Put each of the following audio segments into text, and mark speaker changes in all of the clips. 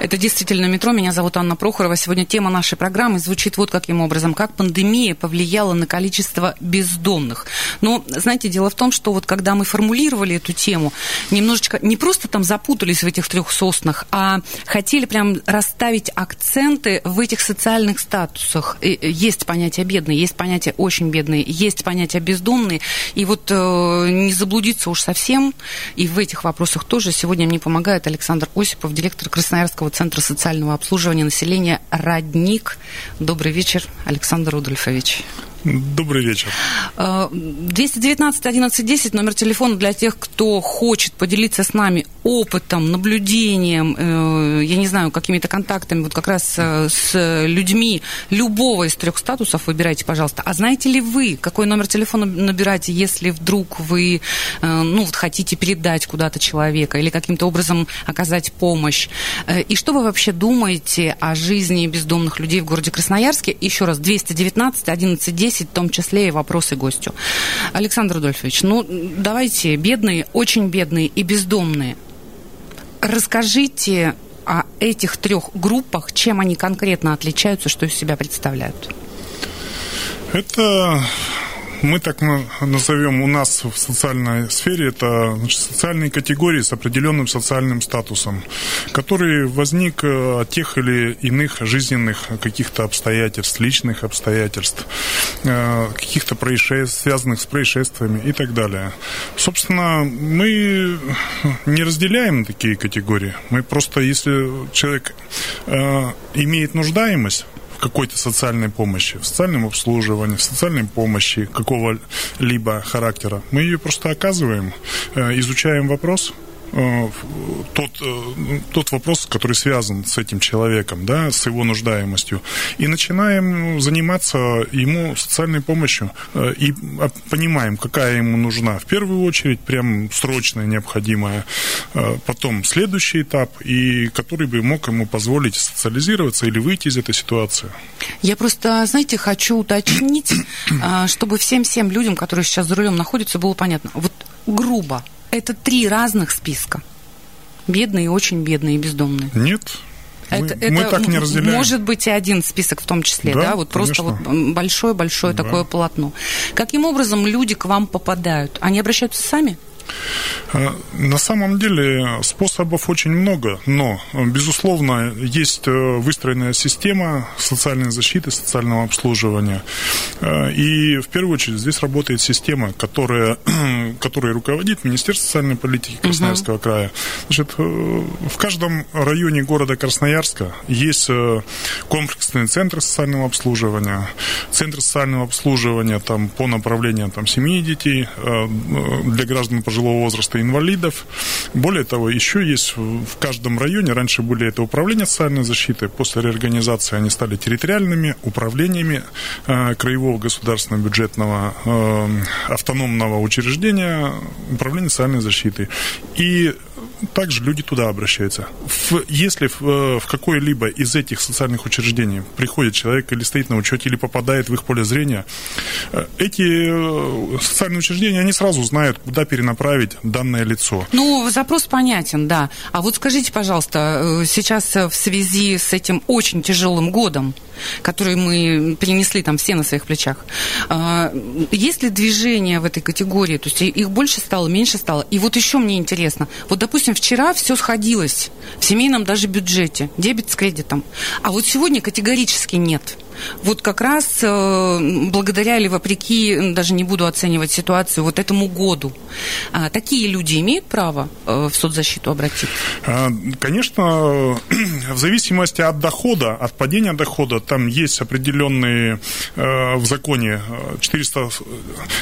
Speaker 1: Это действительно метро. Меня зовут Анна Прохорова. Сегодня тема нашей программы звучит вот каким образом. Как пандемия повлияла на количество бездомных. Но, знаете, дело в том, что вот когда мы формулировали эту тему, немножечко не просто там запутались в этих трех соснах, а хотели прям расставить акценты в этих социальных статусах. И есть понятие бедные, есть понятие очень бедные, есть понятие бездомные. И вот э, не заблудиться уж совсем, и в этих вопросах тоже сегодня мне помогает Александр Осипов, директор Красноярского центра социального обслуживания населения «Родник». Добрый вечер, Александр Рудольфович.
Speaker 2: Добрый вечер.
Speaker 1: 219 11 10 номер телефона для тех, кто хочет поделиться с нами опытом, наблюдением, э, я не знаю, какими-то контактами, вот как раз э, с людьми любого из трех статусов выбирайте, пожалуйста. А знаете ли вы, какой номер телефона набирать, если вдруг вы, э, ну, вот хотите передать куда-то человека или каким-то образом оказать помощь? И что вы вообще думаете о жизни бездомных людей в городе Красноярске? Еще раз, 219 11 10 10, в том числе и вопросы гостю. Александр Рудольфович, ну давайте, бедные, очень бедные и бездомные, расскажите о этих трех группах, чем они конкретно отличаются, что из себя представляют?
Speaker 2: Это мы так назовем у нас в социальной сфере, это значит, социальные категории с определенным социальным статусом, который возник э, от тех или иных жизненных каких-то обстоятельств, личных обстоятельств, э, каких-то происшествий, связанных с происшествиями и так далее. Собственно, мы не разделяем такие категории. Мы просто, если человек э, имеет нуждаемость, какой-то социальной помощи, в социальном обслуживании, в социальной помощи какого-либо характера. Мы ее просто оказываем, э, изучаем вопрос, тот, э, тот вопрос, который связан с этим человеком, да, с его нуждаемостью, и начинаем заниматься ему социальной помощью э, и понимаем, какая ему нужна. В первую очередь, прям срочная, необходимая, потом следующий этап, и который бы мог ему позволить социализироваться или выйти из этой ситуации.
Speaker 1: Я просто, знаете, хочу уточнить, чтобы всем-всем людям, которые сейчас за рулем находятся, было понятно. Вот грубо, это три разных списка. Бедные, очень бедные и бездомные.
Speaker 2: Нет,
Speaker 1: это, мы, это мы так не разделяем. Может быть и один список в том числе, да? да? Вот просто вот большое-большое да. такое полотно. Каким образом люди к вам попадают? Они обращаются сами?
Speaker 2: Э, на самом деле способов очень много, но, безусловно, есть э, выстроенная система социальной защиты, социального обслуживания. Э, и в первую очередь здесь работает система, которая, которой руководит Министерство социальной политики Красноярского угу. края. Значит, в каждом районе города Красноярска есть комплексные центры социального обслуживания, центры социального обслуживания там, по направлениям там, семьи и детей для граждан пожилого пожилого возраста инвалидов. Более того, еще есть в каждом районе, раньше были это управления социальной защиты, после реорганизации они стали территориальными управлениями э, краевого государственного бюджетного э, автономного учреждения управления социальной защиты. И также люди туда обращаются. В, если в, э, в какое-либо из этих социальных учреждений приходит человек или стоит на учете, или попадает в их поле зрения, э, эти э, социальные учреждения, они сразу знают, куда перенаправить данное лицо.
Speaker 1: Ну, запрос понятен, да. А вот скажите, пожалуйста, сейчас в связи с этим очень тяжелым годом, который мы перенесли там все на своих плечах, есть ли движение в этой категории? То есть их больше стало, меньше стало? И вот еще мне интересно, вот, допустим, допустим, вчера все сходилось в семейном даже бюджете, дебет с кредитом, а вот сегодня категорически нет вот как раз э, благодаря или вопреки, даже не буду оценивать ситуацию, вот этому году, а, такие люди имеют право э, в соцзащиту обратиться? А,
Speaker 2: конечно, в зависимости от дохода, от падения дохода, там есть определенные э, в законе 400,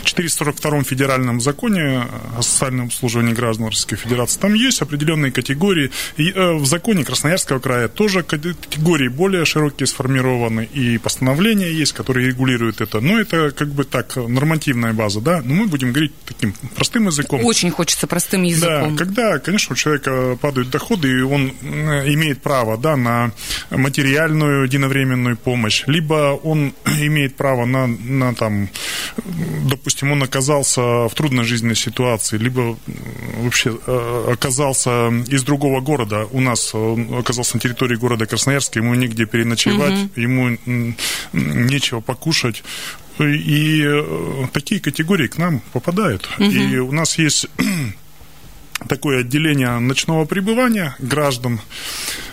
Speaker 2: 442 федеральном законе о социальном обслуживании граждан Российской Федерации, там есть определенные категории. И в законе Красноярского края тоже категории более широкие сформированы, и постановления есть, которые регулируют это. Но это как бы так, нормативная база, да. Но мы будем говорить таким простым языком.
Speaker 1: Очень хочется простым языком.
Speaker 2: Да, когда, конечно, у человека падают доходы, и он имеет право, да, на материальную единовременную помощь, либо он имеет право на, на там, допустим, он оказался в трудной жизненной ситуации, либо вообще э, оказался из другого города, у нас он оказался на территории города Красноярска, ему негде переночевать, угу. ему нечего покушать, и э, такие категории к нам попадают. Угу. И у нас есть такое отделение ночного пребывания граждан.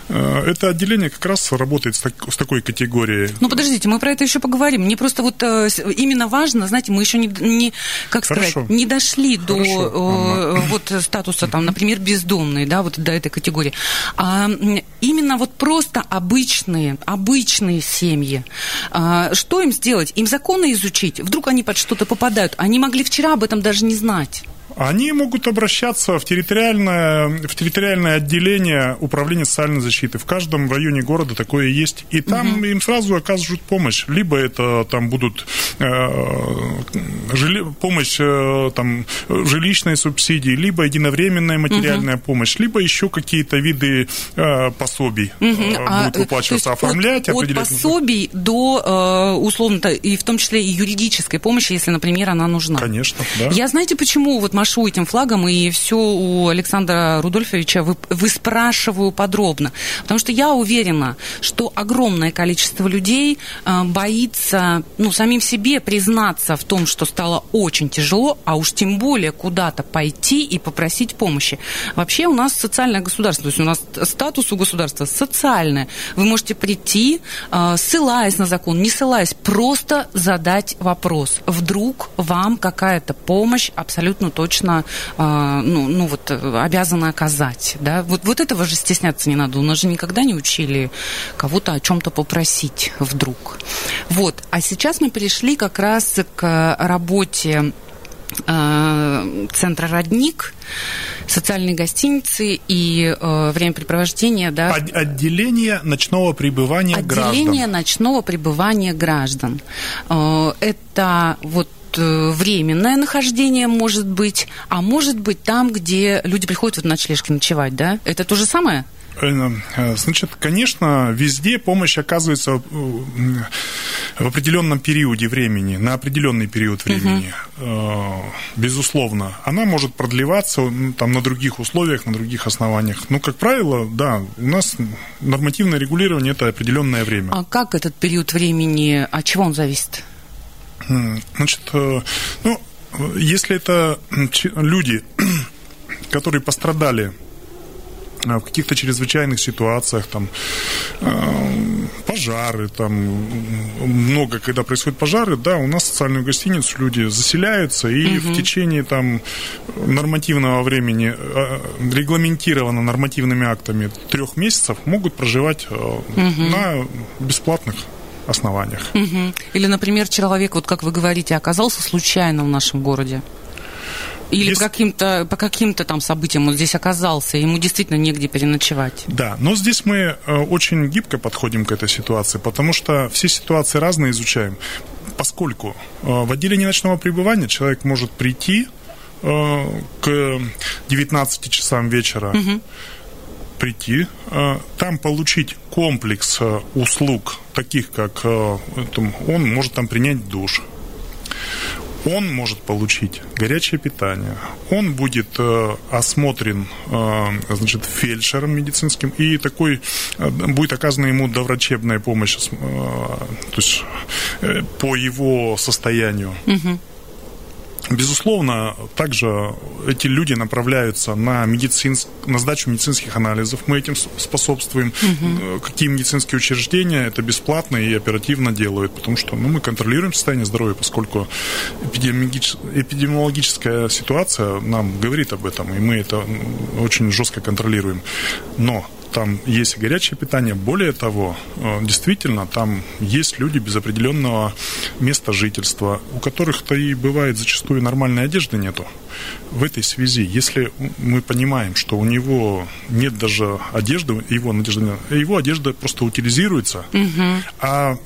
Speaker 2: Э, это отделение как раз работает с, так, с такой категорией.
Speaker 1: Ну, подождите, мы про это еще поговорим. Мне просто вот э, именно важно, знаете, мы еще не, не как Хорошо. сказать, не дошли Хорошо. до э, вот статуса, там, например, бездомные, да, вот до этой категории. А именно вот просто обычные, обычные семьи. А, что им сделать? Им законы изучить? Вдруг они под что-то попадают? Они могли вчера об этом даже не знать.
Speaker 2: Они могут обращаться в территориальное, в территориальное отделение управления социальной защиты. В каждом районе города такое есть. И там угу. им сразу оказывают помощь. Либо это там будут э, жили, помощь э, там, жилищной субсидии, либо единовременная материальная угу. помощь, либо еще какие-то виды э, пособий угу. э, а, будут выплачиваться, оформлять.
Speaker 1: От, от пособий до, э, условно, и в том числе и юридической помощи, если, например, она нужна.
Speaker 2: Конечно, да.
Speaker 1: Я знаете, почему вот машу этим флагом и все у Александра Рудольфовича вы, вы спрашиваю подробно. Потому что я уверена, что огромное количество людей э, боится, ну, самим себе признаться в том, что стало очень тяжело, а уж тем более куда-то пойти и попросить помощи. Вообще у нас социальное государство, то есть у нас статус у государства социальное. Вы можете прийти, э, ссылаясь на закон, не ссылаясь, просто задать вопрос. Вдруг вам какая-то помощь абсолютно точно точно, а, ну, ну вот, обязаны оказать. Да? Вот, вот этого же стесняться не надо. У нас же никогда не учили кого-то о чем-то попросить вдруг. Вот. А сейчас мы перешли как раз к работе а, центра «Родник», социальной гостиницы и э, времяпрепровождения, да.
Speaker 2: Отделение ночного пребывания
Speaker 1: Отделение
Speaker 2: граждан.
Speaker 1: Отделение ночного пребывания граждан. Э, это вот Э, временное нахождение может быть, а может быть там, где люди приходят вот на ночлежки ночевать, да? Это то же самое?
Speaker 2: Э, э, значит, конечно, везде помощь оказывается в определенном периоде времени, на определенный период времени, угу. безусловно. Она может продлеваться там, на других условиях, на других основаниях. Но, как правило, да, у нас нормативное регулирование – это определенное время.
Speaker 1: А как этот период времени, от чего он зависит?
Speaker 2: Значит, э, ну, если это люди, которые пострадали э, в каких-то чрезвычайных ситуациях, там, э, пожары, там, много, когда происходят пожары, да, у нас в социальную гостиницу люди заселяются и угу. в течение, там, нормативного времени, регламентировано нормативными актами трех месяцев, могут проживать угу. на бесплатных основаниях.
Speaker 1: Угу. Или, например, человек, вот как вы говорите, оказался случайно в нашем городе? Или Есть... по каким-то по каким-то там событиям он здесь оказался, ему действительно негде переночевать.
Speaker 2: Да, но здесь мы э, очень гибко подходим к этой ситуации, потому что все ситуации разные изучаем. Поскольку э, в отделении ночного пребывания человек может прийти э, к 19 часам вечера, угу прийти, там получить комплекс услуг, таких как он может там принять душ, он может получить горячее питание, он будет э, осмотрен э, значит, фельдшером медицинским, и такой э, будет оказана ему доврачебная помощь то есть, по его состоянию. Угу. Безусловно, также эти люди направляются на, медицинск... на сдачу медицинских анализов. Мы этим способствуем. Угу. Какие медицинские учреждения это бесплатно и оперативно делают, потому что ну, мы контролируем состояние здоровья, поскольку эпидемиологич... эпидемиологическая ситуация нам говорит об этом, и мы это очень жестко контролируем. Но там есть горячее питание. Более того, э, действительно, там есть люди без определенного места жительства, у которых-то и бывает зачастую нормальной одежды нету. В этой связи, если мы понимаем, что у него нет даже одежды, его, одежда, его одежда просто утилизируется, угу. а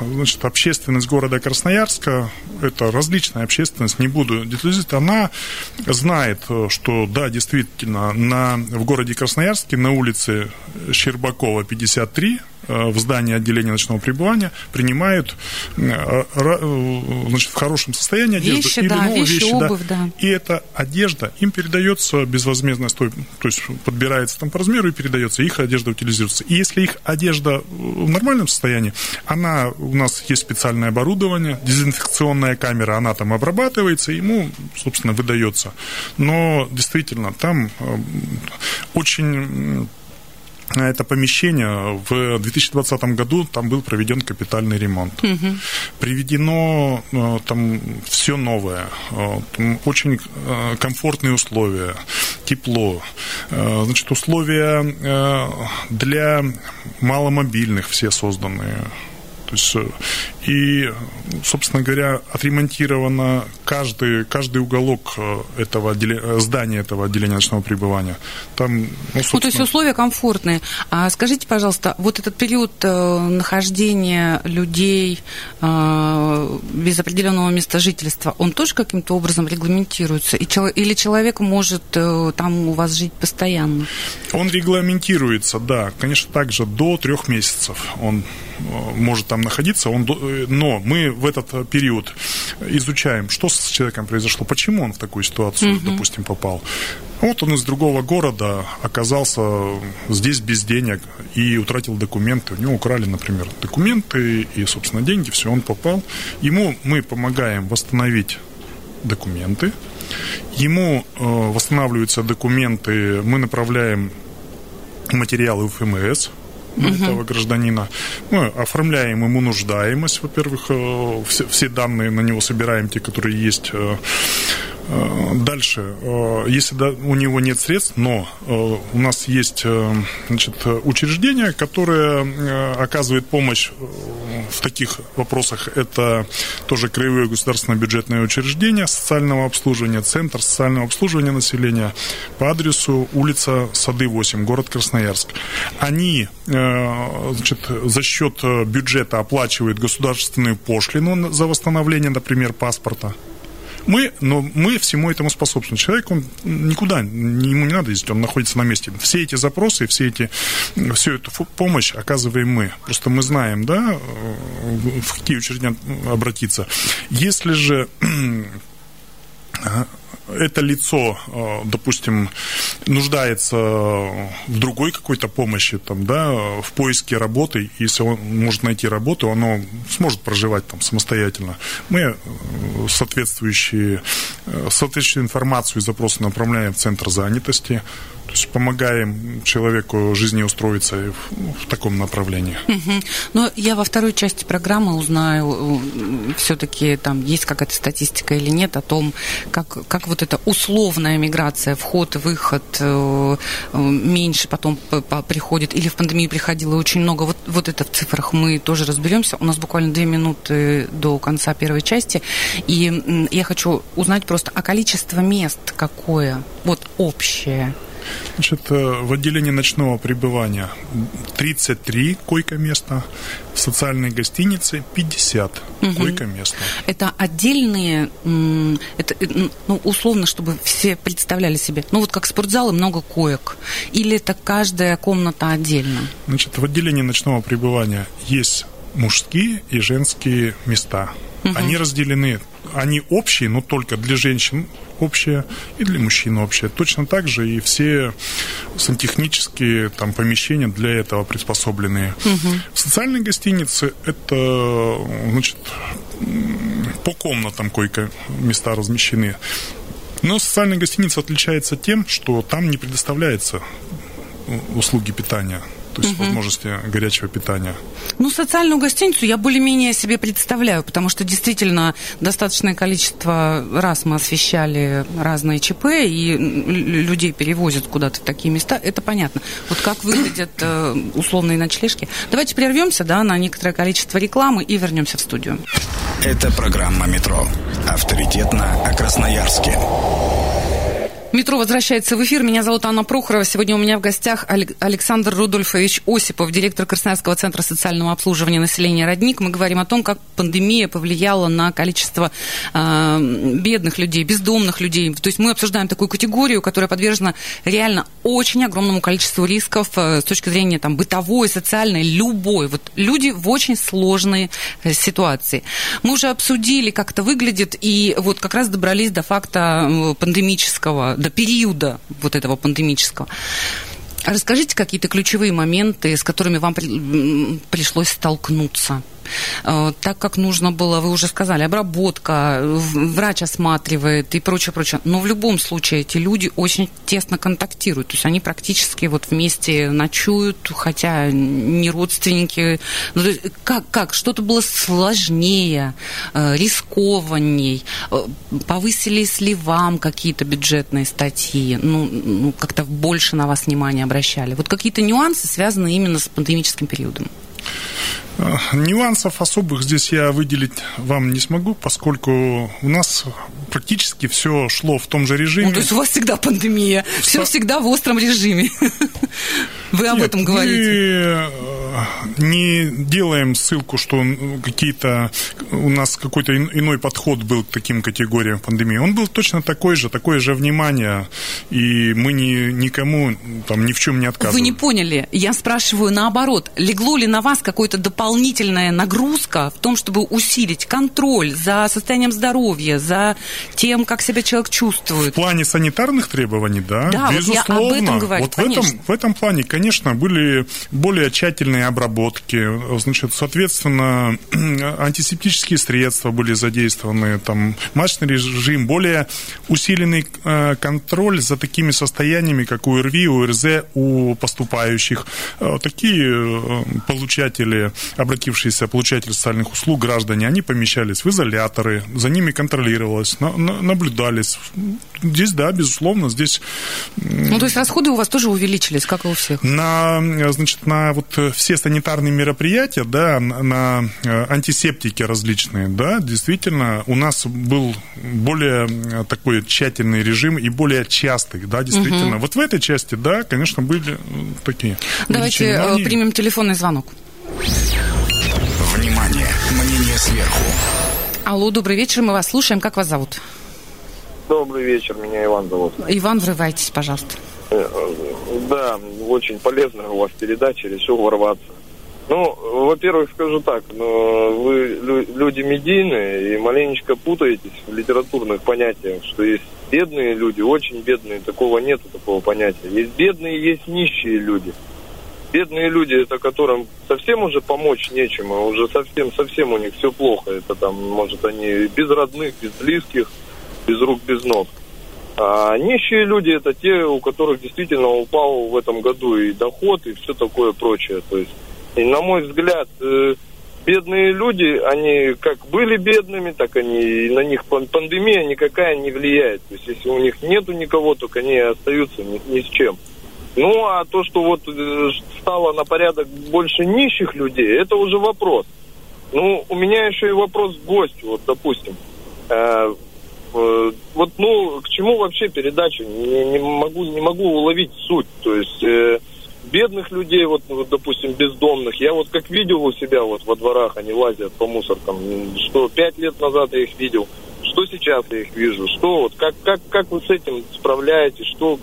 Speaker 2: значит, общественность города Красноярска, это различная общественность, не буду детализировать, она знает, что да, действительно, на, в городе Красноярске на улице Щербакова 53 Э, в здании отделения ночного пребывания принимают э, э, значит, в хорошем состоянии одежду
Speaker 1: вещи, или да, новые вещи, вещи обувь, да.
Speaker 2: да. И эта одежда им передается безвозмездно, то есть подбирается там по размеру и передается, их одежда утилизируется. И если их одежда в нормальном состоянии, она, у нас есть специальное оборудование, дезинфекционная камера, она там обрабатывается, ему, собственно, выдается. Но действительно, там очень это помещение в 2020 году там был проведен капитальный ремонт. Угу. Приведено э, там все новое, э, там очень э, комфортные условия, тепло, значит, условия для маломобильных все созданные. То есть, и, собственно говоря, отремонтировано каждый, каждый уголок э, этого отделения, э, здания этого отделения ночного пребывания. Там, ну,
Speaker 1: собственно... ну, то есть условия комфортные. А скажите, пожалуйста, вот этот период э, нахождения людей без определенного места жительства, он тоже каким-то образом регламентируется? Или человек может там у вас жить постоянно?
Speaker 2: Он регламентируется, да. Конечно, также до трех месяцев он может там находиться, он, но мы в этот период изучаем, что с человеком произошло, почему он в такую ситуацию, угу. допустим, попал. Вот он из другого города оказался здесь без денег и утратил документы. У него украли, например, документы и, собственно, деньги, все, он попал. Ему мы помогаем восстановить документы. Ему э, восстанавливаются документы, мы направляем материалы в ФМС, угу. этого гражданина. Мы оформляем ему нуждаемость, во-первых, э, все, все данные на него собираем, те, которые есть э, дальше, э, если у него нет средств, но э, у нас есть значит, учреждение, которое оказывает помощь в таких вопросах. Это тоже краевое государственное бюджетное учреждение социального обслуживания, Центр социального обслуживания населения по адресу улица Сады 8, город Красноярск. Они значит, за счет бюджета оплачивают государственную пошлину за восстановление, например, паспорта. Мы, но мы всему этому способствуем. Человек, он никуда, ему не надо ездить, он находится на месте. Все эти запросы, все эти, всю эту помощь оказываем мы. Просто мы знаем, да, э, в какие учреждения обратиться. Если же это лицо, э, допустим, нуждается в другой какой-то помощи, там, да, в поиске работы, если он может найти работу, оно сможет проживать там самостоятельно. Мы э, соответствующие, э, соответствующую информацию и запросы направляем в Центр занятости, то есть помогаем человеку жизнеустроиться в, в таком направлении.
Speaker 1: Угу. Но я во второй части программы узнаю, все-таки там есть какая-то статистика или нет о том, как, как вот эта условная миграция, вход, выход э, э, меньше потом приходит, или в пандемию приходило очень много. Вот, вот это в цифрах мы тоже разберемся. У нас буквально две минуты до конца первой части. И я хочу узнать просто, а количество мест какое? Вот общее.
Speaker 2: Значит, э, в отделении ночного пребывания 33 койко-места, в социальной гостинице 50 угу. койко-мест.
Speaker 1: Это отдельные, это, э, ну, условно, чтобы все представляли себе, ну вот как спортзалы, много коек, или это каждая комната отдельно?
Speaker 2: Значит, в отделении ночного пребывания есть мужские и женские места. Угу. Они разделены, они общие, но только для женщин общее и для мужчин общее. Точно так же и все сантехнические там, помещения для этого приспособленные. Угу. В социальной гостинице это значит, по комнатам койко места размещены. Но социальная гостиница отличается тем, что там не предоставляется услуги питания. То есть угу. возможности горячего питания.
Speaker 1: Ну, социальную гостиницу я более-менее себе представляю, потому что действительно достаточное количество раз мы освещали разные ЧП, и людей перевозят куда-то в такие места, это понятно. Вот как выглядят э, условные ночлежки. Давайте прервемся да, на некоторое количество рекламы и вернемся в студию.
Speaker 3: Это программа «Метро». Авторитетно о Красноярске.
Speaker 1: Метро возвращается в эфир. Меня зовут Анна Прохорова. Сегодня у меня в гостях Александр Рудольфович Осипов, директор Красноярского центра социального обслуживания населения «Родник». Мы говорим о том, как пандемия повлияла на количество э, бедных людей, бездомных людей. То есть мы обсуждаем такую категорию, которая подвержена реально очень огромному количеству рисков э, с точки зрения там, бытовой, социальной, любой. Вот люди в очень сложной э, ситуации. Мы уже обсудили, как это выглядит, и вот как раз добрались до факта пандемического до периода вот этого пандемического. Расскажите какие-то ключевые моменты, с которыми вам пришлось столкнуться. Э, так как нужно было, вы уже сказали, обработка, врач осматривает и прочее, прочее. Но в любом случае эти люди очень тесно контактируют. То есть они практически вот вместе ночуют, хотя не родственники. Ну, как, как? Что-то было сложнее, э, рискованней? Э, повысились ли вам какие-то бюджетные статьи? Ну, ну как-то больше на вас внимание обращали? Вот какие-то нюансы связаны именно с пандемическим периодом?
Speaker 2: Э, нюансов особых здесь я выделить вам не смогу, поскольку у нас практически все шло в том же режиме. Ну,
Speaker 1: то есть у вас всегда пандемия, все всегда в остром режиме. Вы об Нет, этом говорите.
Speaker 2: Мы э, не делаем ссылку, что какие-то у нас какой-то иной подход был к таким категориям пандемии. Он был точно такой же, такое же внимание, и мы ни, никому там ни в чем не отказываем.
Speaker 1: Вы не поняли. Я спрашиваю наоборот. Легло ли на вас какое-то дополнительная нагрузка в том, чтобы усилить контроль за состоянием здоровья, за тем, как себя человек чувствует?
Speaker 2: В плане санитарных требований, да,
Speaker 1: да безусловно. Вот я об этом говорю,
Speaker 2: вот в этом, в этом плане, конечно, были более тщательные обработки, значит, соответственно, антисептические средства были задействованы, там, масочный режим, более усиленный э, контроль за такими состояниями, как УРВИ, УРЗ у поступающих. Э, такие э, получатели, обратившиеся получатели социальных услуг, граждане, они помещались в изоляторы, за ними контролировалось, наблюдались. Здесь, да, безусловно, здесь...
Speaker 1: Ну, то есть расходы у вас тоже увеличились, как и у всех?
Speaker 2: на, значит, на вот все санитарные мероприятия, да, на антисептики различные, да, действительно, у нас был более такой тщательный режим и более частый, да, действительно. Угу. Вот в этой части, да, конечно, были такие.
Speaker 1: Давайте э, примем телефонный звонок.
Speaker 3: Внимание, мнение сверху.
Speaker 1: Алло, добрый вечер, мы вас слушаем. Как вас зовут?
Speaker 4: Добрый вечер, меня Иван зовут.
Speaker 1: Иван, врывайтесь, пожалуйста. Э,
Speaker 4: да, очень полезная у вас передача, решил ворваться. Ну, во-первых, скажу так, ну, вы люди медийные и маленечко путаетесь в литературных понятиях, что есть бедные люди, очень бедные, такого нету такого понятия. Есть бедные, есть нищие люди. Бедные люди, это которым совсем уже помочь нечем, а уже совсем, совсем у них все плохо. Это там, может, они без родных, без близких, без рук, без ног. А нищие люди это те, у которых действительно упал в этом году и доход, и все такое прочее. То есть, и на мой взгляд, э, бедные люди, они как были бедными, так они на них пандемия никакая не влияет. То есть, если у них нету никого, то они остаются ни, ни с чем. Ну, а то, что вот э, стало на порядок больше нищих людей, это уже вопрос. Ну, у меня еще и вопрос к гостю, вот, допустим. Э, Э, вот, ну, к чему вообще передача? Не, не, могу, не могу уловить суть. То есть э, бедных людей, вот, вот, допустим, бездомных, я вот как видел у себя вот во дворах, они лазят по мусоркам, что пять лет назад я их видел, что сейчас я их вижу, что вот, как, как, как вы с этим справляетесь, что,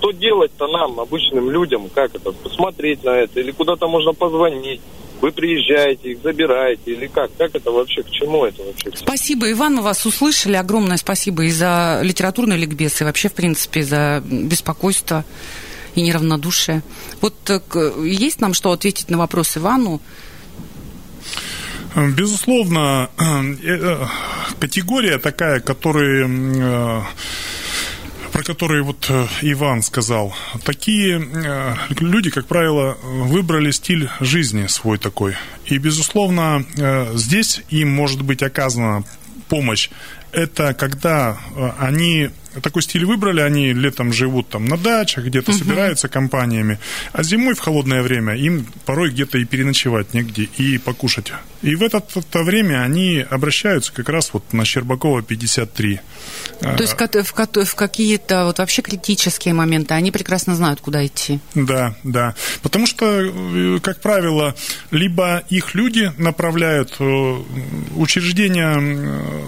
Speaker 4: что делать-то нам, обычным людям, как это, посмотреть на это, или куда-то можно позвонить, вы приезжаете, их забираете или как? Как это вообще, к чему это вообще?
Speaker 1: Спасибо, Иван, мы вас услышали. Огромное спасибо и за литературный ликбез, и вообще, в принципе, за беспокойство и неравнодушие. Вот так, э, есть нам что ответить на вопрос Ивану?
Speaker 2: Безусловно, э, э, категория такая, которая про которые вот э, Иван сказал, такие э, люди, как правило, выбрали стиль жизни свой такой. И, безусловно, э, здесь им может быть оказана помощь. Это когда они такой стиль выбрали, они летом живут там на дачах, где-то угу. собираются компаниями, а зимой в холодное время им порой где-то и переночевать негде, и покушать. И в это, это время они обращаются как раз вот на Щербакова 53.
Speaker 1: То есть в, в какие-то вот вообще критические моменты они прекрасно знают, куда идти.
Speaker 2: Да, да. Потому что, э, как правило, либо их люди направляют, э, учреждение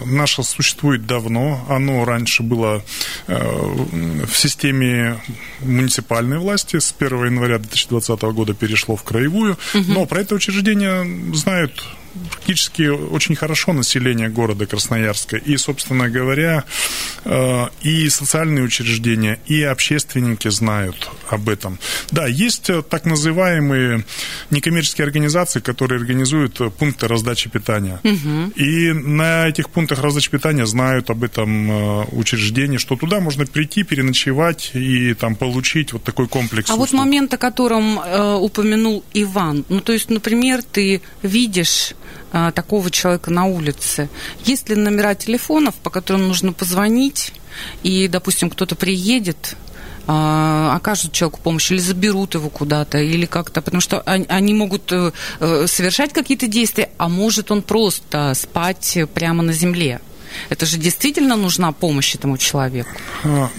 Speaker 2: наше существует давно, оно раньше было Э, в системе муниципальной власти с 1 января 2020 года перешло в краевую, угу. но про это учреждение знают практически очень хорошо население города Красноярска. И, собственно говоря, э, и социальные учреждения, и общественники знают об этом. Да, есть э, так называемые некоммерческие организации, которые организуют э, пункты раздачи питания. Угу. И на этих пунктах раздачи питания знают об этом учреждении, что туда можно прийти, переночевать и там получить вот такой комплекс.
Speaker 1: А услуг. вот момент, о котором э, упомянул Иван, ну то есть, например, ты видишь а, такого человека на улице? Есть ли номера телефонов, по которым нужно позвонить, и, допустим, кто-то приедет, а, окажут человеку помощь или заберут его куда-то, или как-то, потому что они могут э, э, совершать какие-то действия, а может он просто спать прямо на земле. Это же действительно нужна помощь этому человеку? А,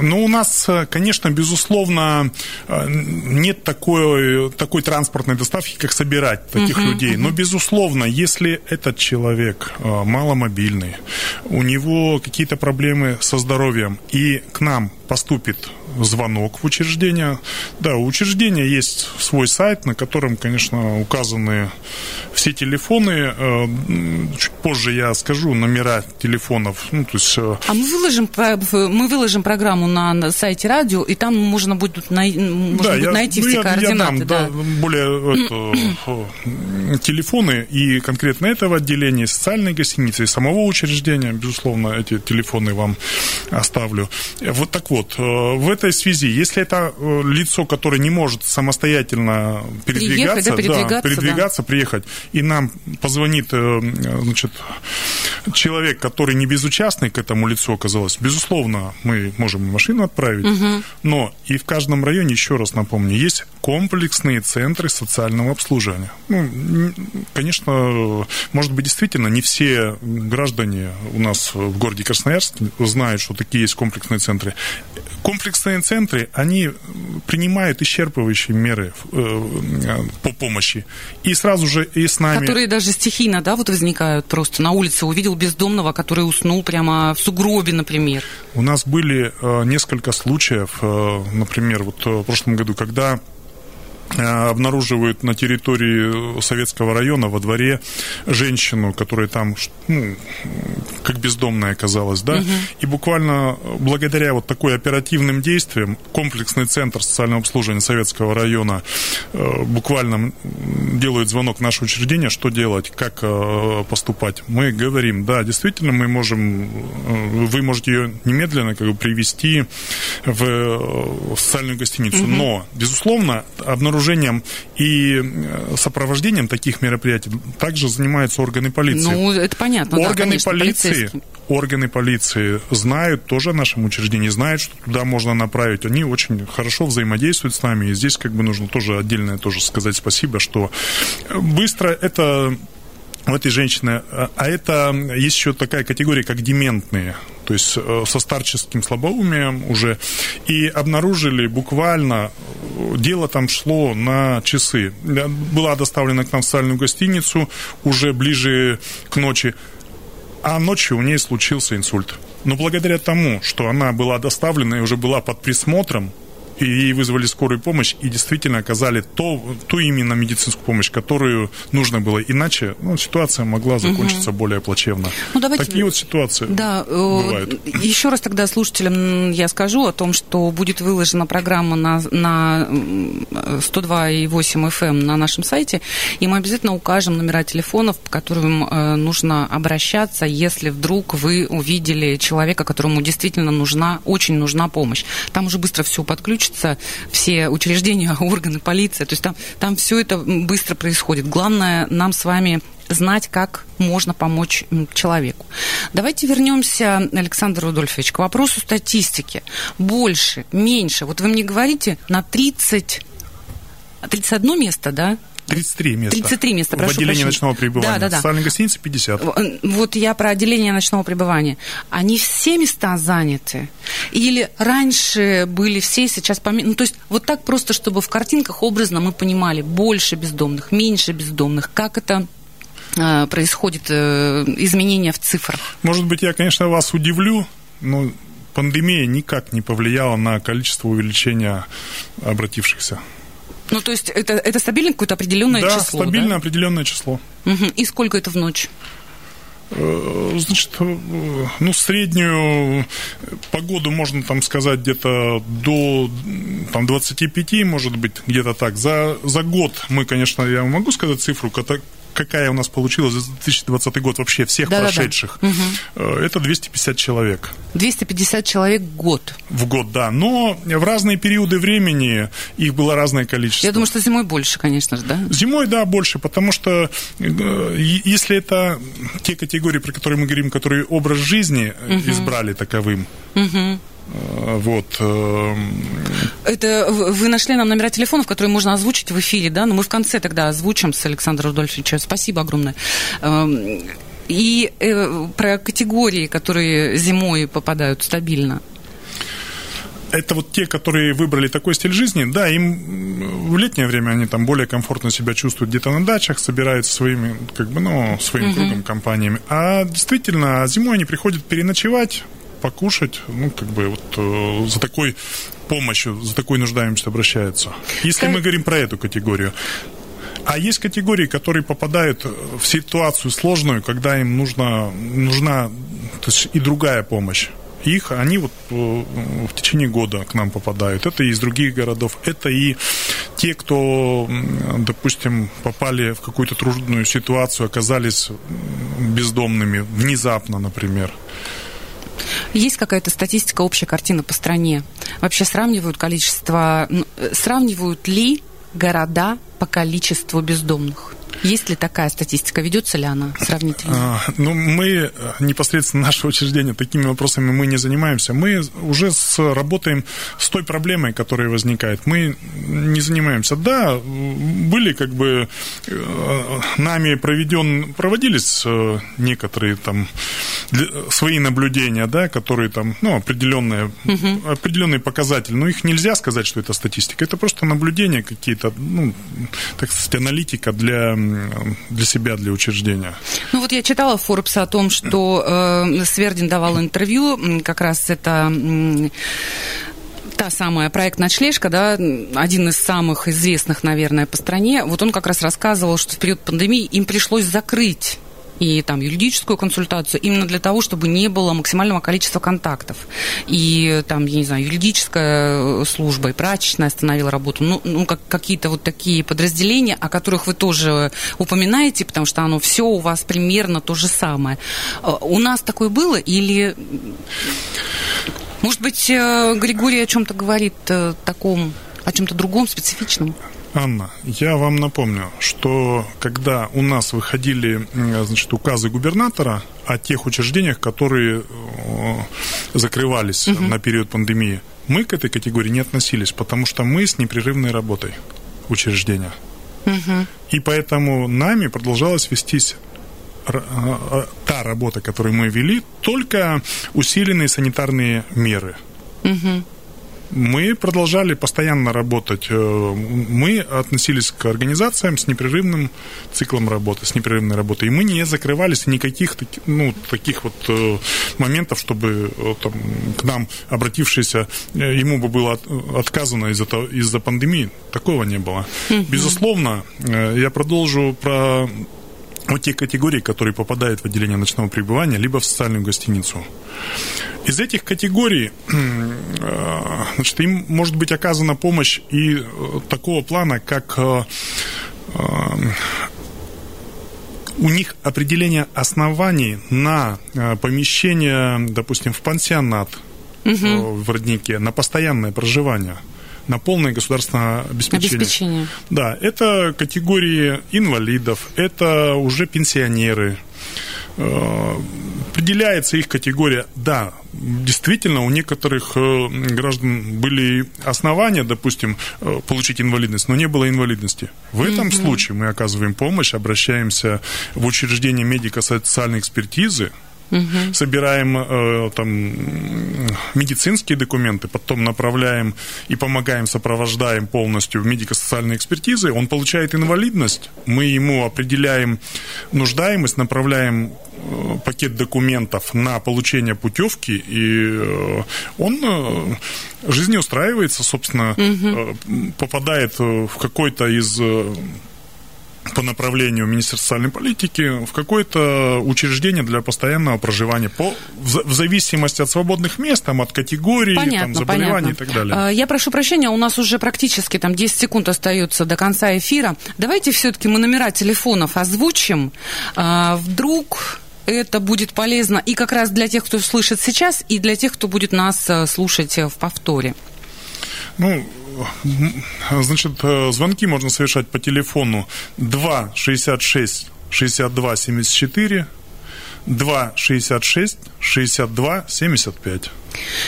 Speaker 2: ну, у нас, э, конечно, безусловно, э, нет такой, такой транспортной доставки, как собирать таких uh-huh, людей. Uh-huh. Но, безусловно, если этот человек э, маломобильный, у него какие-то проблемы со здоровьем, и к нам поступит звонок в учреждение. Да, у учреждения есть свой сайт, на котором, конечно, указаны все телефоны. Чуть позже я скажу номера телефонов. Ну, то есть... Э,
Speaker 1: а мы выложим, мы выложим программу на сайте радио, и там можно будет, можно да, будет я, найти ну, все я, координаты.
Speaker 2: Я дам, да. Да, более это, телефоны и конкретно этого отделения, социальной гостиницы и самого учреждения, безусловно, эти телефоны вам оставлю. Вот так вот, э, в этой связи, если это э, лицо, которое не может самостоятельно передвигаться, Приехать, да, передвигаться, да, передвигаться да. приехать, и нам позвонит значит, человек, который не безучастный к этому лицу оказалось, безусловно, мы можем машину отправить, угу. но и в каждом районе, еще раз напомню, есть комплексные центры социального обслуживания. Ну, конечно, может быть, действительно, не все граждане у нас в городе Красноярск знают, что такие есть комплексные центры. Комплексные центры, они принимают исчерпывающие меры э, по помощи. И сразу же и с нами...
Speaker 1: Которые даже стихийно, да, вот возникают просто на улице, увидел бездомного, который уснул прямо в сугробе, например.
Speaker 2: У нас были э, несколько случаев, э, например, вот в прошлом году, когда обнаруживают на территории советского района во дворе женщину, которая там, ну, как бездомная оказалась, да, угу. и буквально благодаря вот такой оперативным действиям комплексный центр социального обслуживания советского района э, буквально делает звонок в наше учреждение, что делать, как э, поступать. Мы говорим, да, действительно, мы можем, вы можете ее немедленно как бы привести в социальную гостиницу, угу. но, безусловно, обнаружение обнаружением и э, сопровождением таких мероприятий также занимаются органы полиции.
Speaker 1: Ну, это понятно.
Speaker 2: Органы да, конечно, полиции, органы полиции знают тоже о нашем учреждении, знают, что туда можно направить. Они очень хорошо взаимодействуют с нами. И здесь как бы нужно тоже отдельное тоже сказать спасибо, что быстро это у этой женщины. А, а это есть еще такая категория, как дементные, то есть э, со старческим слабоумием уже. И обнаружили буквально, дело там шло на часы. Была доставлена к нам в социальную гостиницу уже ближе к ночи, а ночью у нее случился инсульт. Но благодаря тому, что она была доставлена и уже была под присмотром, и ей вызвали скорую помощь и действительно оказали то, ту именно медицинскую помощь, которую нужно было. Иначе ну, ситуация могла закончиться угу. более плачевно. Ну, давайте... Такие вот ситуации да, э, бывают.
Speaker 1: Еще раз тогда слушателям я скажу о том, что будет выложена программа на, на 102,8 FM эм на нашем сайте, и мы обязательно укажем номера телефонов, по которым э, нужно обращаться, если вдруг вы увидели человека, которому действительно нужна, очень нужна помощь. Там уже быстро все подключится, все учреждения, органы, полиция, то есть там, там все это быстро происходит. Главное нам с вами знать, как можно помочь человеку. Давайте вернемся, Александр Рудольфович, к вопросу статистики. Больше, меньше. Вот вы мне говорите, на 30, 31 место, да?
Speaker 2: 33 места.
Speaker 1: 33 места,
Speaker 2: прошу В отделении прощения. ночного пребывания. Да, да, да. Социальной гостиницы 50.
Speaker 1: Вот я про отделение ночного пребывания. Они все места заняты? Или раньше были все, сейчас поменьше? Ну, то есть вот так просто, чтобы в картинках образно мы понимали, больше бездомных, меньше бездомных. Как это э, происходит э, изменение в цифрах?
Speaker 2: Может быть, я, конечно, вас удивлю, но пандемия никак не повлияла на количество увеличения обратившихся.
Speaker 1: Ну, то есть это, это стабильное какое-то определенное
Speaker 2: да,
Speaker 1: число?
Speaker 2: Стабильное
Speaker 1: да,
Speaker 2: определенное число.
Speaker 1: Угу. И сколько это в ночь?
Speaker 2: Э, значит, э, ну, среднюю погоду можно там сказать где-то до там, 25, может быть, где-то так. За, за год мы, конечно, я могу сказать цифру, какая у нас получилась за 2020 год вообще всех да, прошедших, да, да. это 250 человек.
Speaker 1: 250 человек в год?
Speaker 2: В год, да. Но в разные периоды времени их было разное количество.
Speaker 1: Я думаю, что зимой больше, конечно же, да?
Speaker 2: Зимой, да, больше, потому что э, если это те категории, про которые мы говорим, которые образ жизни угу. избрали таковым, угу вот. Эм,
Speaker 1: Это вы нашли нам номера телефонов, которые можно озвучить в эфире, да? Но мы в конце тогда озвучим с Александром Рудольфовичем. Спасибо огромное. Эм, и э, про категории, которые зимой попадают стабильно.
Speaker 2: Это вот те, которые выбрали такой стиль жизни, да, им в летнее время они там более комфортно себя чувствуют где-то на дачах, собираются своими, как бы, ну, своим uh-huh. кругом компаниями. А действительно, зимой они приходят переночевать, покушать, ну, как бы вот э, за такой помощью, за такой нуждаемостью обращаются. Если как... мы говорим про эту категорию. А есть категории, которые попадают в ситуацию сложную, когда им нужна, нужна то есть и другая помощь. Их, они вот э, в течение года к нам попадают. Это и из других городов, это и те, кто, допустим, попали в какую-то трудную ситуацию, оказались бездомными внезапно, например.
Speaker 1: Есть какая-то статистика, общая картина по стране? Вообще сравнивают количество, э, сравнивают ли города по количеству бездомных? Есть ли такая статистика? Ведется ли она сравнительно?
Speaker 2: А, ну, мы э, непосредственно наше учреждение такими вопросами мы не занимаемся. Мы уже с, работаем с той проблемой, которая возникает. Мы не занимаемся. Да, были как бы э, нами проведен, проводились э, некоторые там свои наблюдения, да, которые там, ну, определенные, угу. определенные показатели. Но их нельзя сказать, что это статистика. Это просто наблюдения какие-то, ну, так сказать, аналитика для для себя, для учреждения.
Speaker 1: Ну вот я читала Forbes о том, что э, Свердин давал интервью, как раз это та самая проект «Ночлежка», да, один из самых известных, наверное, по стране, вот он как раз рассказывал, что в период пандемии им пришлось закрыть и там юридическую консультацию именно для того, чтобы не было максимального количества контактов. И там, я не знаю, юридическая э, служба и прачечная остановила работу. Ну, ну как, какие-то вот такие подразделения, о которых вы тоже упоминаете, потому что оно все у вас примерно то же самое. Э, у нас такое было или... Может быть, э, Григорий о чем-то говорит таком, о чем-то другом, специфичном?
Speaker 2: Анна, я вам напомню, что когда у нас выходили значит, указы губернатора о тех учреждениях, которые закрывались угу. на период пандемии, мы к этой категории не относились, потому что мы с непрерывной работой учреждения. Угу. И поэтому нами продолжалась вестись э, э, та работа, которую мы вели, только усиленные санитарные меры. Угу. Мы продолжали постоянно работать. Э, мы относились к организациям с непрерывным циклом работы, с непрерывной работой. И мы не закрывались никаких ну, таких вот э, моментов, чтобы э, там, к нам обратившийся, ему бы было отказано из-за, из-за пандемии. Такого не было. Безусловно, я продолжу про вот те категории, которые попадают в отделение ночного пребывания, либо в социальную гостиницу. Из этих категорий э, значит, им может быть оказана помощь и э, такого плана, как э, у них определение оснований на помещение, допустим, в пансионат угу. в роднике, на постоянное проживание – на полное государственное обеспечение. обеспечение. Да, это категории инвалидов, это уже пенсионеры. Э, определяется их категория. Да, действительно, у некоторых э, граждан были основания, допустим, э, получить инвалидность, но не было инвалидности. В этом mm-hmm. случае мы оказываем помощь, обращаемся в учреждение медико-социальной экспертизы, Угу. Собираем э, там медицинские документы, потом направляем и помогаем, сопровождаем полностью в медико-социальной экспертизы. Он получает инвалидность, мы ему определяем нуждаемость, направляем э, пакет документов на получение путевки, и э, он э, жизнеустраивается, собственно, угу. попадает в какой-то из по направлению Министерства социальной политики в какое-то учреждение для постоянного проживания по, в, в зависимости от свободных мест, там, от категории, понятно, там, заболеваний понятно. и так далее.
Speaker 1: А, я прошу прощения, у нас уже практически там 10 секунд остается до конца эфира. Давайте все-таки мы номера телефонов озвучим. А, вдруг это будет полезно и как раз для тех, кто слышит сейчас, и для тех, кто будет нас э, слушать в повторе.
Speaker 2: Ну, значит, э, звонки можно совершать по телефону 2 66 62 74 2 66 62 75.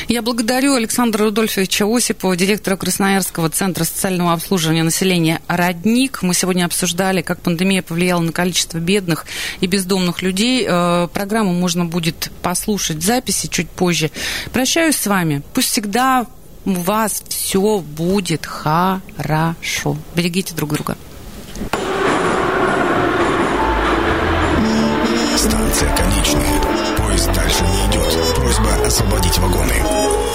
Speaker 1: Я благодарю Александра Рудольфовича Осипова, директора Красноярского центра социального обслуживания населения «Родник». Мы сегодня обсуждали, как пандемия повлияла на количество бедных и бездомных людей. Э, программу можно будет послушать в записи чуть позже. Прощаюсь с вами. Пусть всегда у вас все будет хорошо. Берегите друг друга.
Speaker 3: Станция конечная. Поезд дальше не идет. Просьба освободить вагоны.